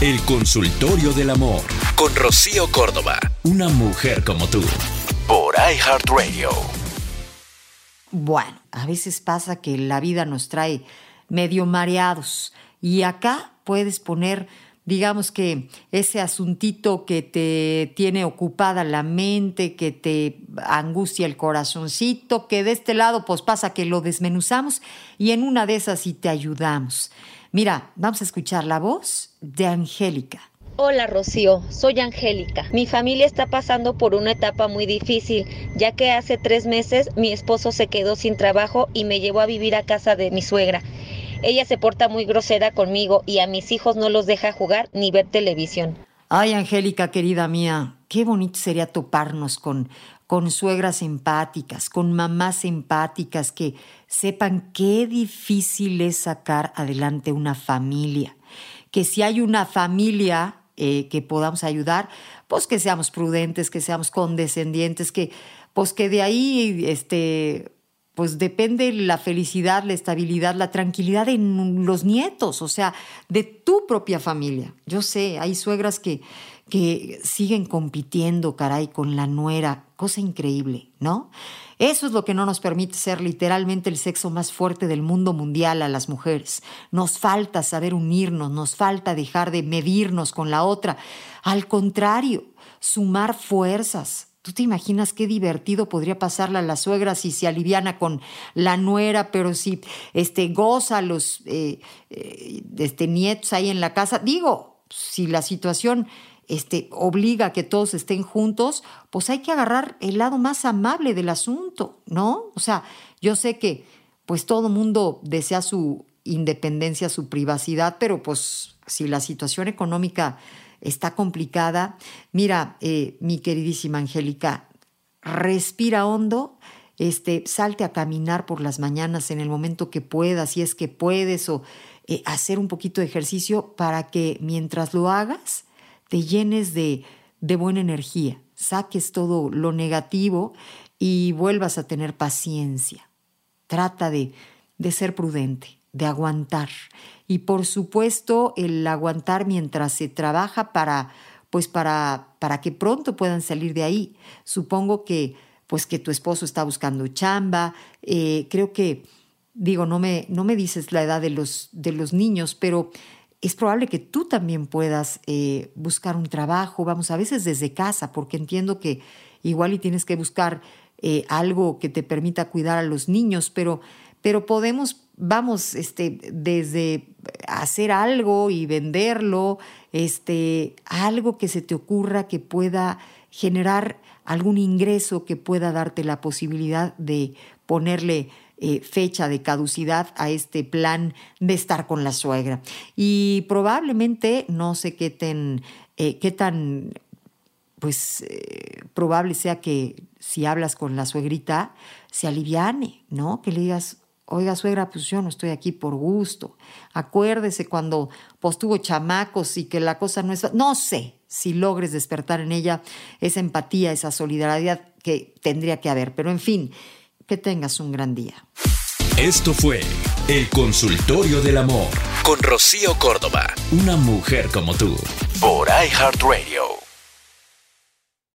El consultorio del amor con Rocío Córdoba, una mujer como tú, por iHeartRadio. Bueno, a veces pasa que la vida nos trae medio mareados y acá puedes poner digamos que ese asuntito que te tiene ocupada la mente, que te angustia el corazoncito, que de este lado pues pasa que lo desmenuzamos y en una de esas sí te ayudamos. Mira, vamos a escuchar la voz de Angélica. Hola Rocío, soy Angélica. Mi familia está pasando por una etapa muy difícil, ya que hace tres meses mi esposo se quedó sin trabajo y me llevó a vivir a casa de mi suegra. Ella se porta muy grosera conmigo y a mis hijos no los deja jugar ni ver televisión. Ay, Angélica, querida mía, qué bonito sería toparnos con, con suegras empáticas, con mamás empáticas que sepan qué difícil es sacar adelante una familia. Que si hay una familia eh, que podamos ayudar, pues que seamos prudentes, que seamos condescendientes, que pues que de ahí este pues depende la felicidad, la estabilidad, la tranquilidad de los nietos, o sea, de tu propia familia. Yo sé, hay suegras que, que siguen compitiendo, caray, con la nuera, cosa increíble, ¿no? Eso es lo que no nos permite ser literalmente el sexo más fuerte del mundo mundial a las mujeres. Nos falta saber unirnos, nos falta dejar de medirnos con la otra. Al contrario, sumar fuerzas, ¿Tú te imaginas qué divertido podría pasarle a la suegra si se aliviana con la nuera, pero si este, goza a los eh, eh, este, nietos ahí en la casa? Digo, si la situación este, obliga a que todos estén juntos, pues hay que agarrar el lado más amable del asunto, ¿no? O sea, yo sé que pues todo mundo desea su independencia, su privacidad, pero pues si la situación económica está complicada. Mira, eh, mi queridísima Angélica, respira hondo, este, salte a caminar por las mañanas en el momento que puedas, si es que puedes, o eh, hacer un poquito de ejercicio para que mientras lo hagas te llenes de, de buena energía, saques todo lo negativo y vuelvas a tener paciencia. Trata de, de ser prudente, de aguantar y por supuesto el aguantar mientras se trabaja para pues para, para que pronto puedan salir de ahí. Supongo que pues que tu esposo está buscando chamba, eh, creo que digo, no me, no me dices la edad de los, de los niños, pero es probable que tú también puedas eh, buscar un trabajo, vamos, a veces desde casa, porque entiendo que igual y tienes que buscar eh, algo que te permita cuidar a los niños, pero, pero podemos vamos, este, desde hacer algo y venderlo, este, algo que se te ocurra que pueda generar algún ingreso que pueda darte la posibilidad de ponerle eh, fecha de caducidad a este plan de estar con la suegra. Y probablemente, no sé qué, eh, qué tan pues eh, probable sea que si hablas con la suegrita, se aliviane, ¿no? Que le digas, Oiga, suegra, pues yo no estoy aquí por gusto. Acuérdese cuando pues tuvo chamacos y que la cosa no es... No sé si logres despertar en ella esa empatía, esa solidaridad que tendría que haber. Pero en fin, que tengas un gran día. Esto fue El Consultorio del Amor con Rocío Córdoba, una mujer como tú, por iHeartRadio.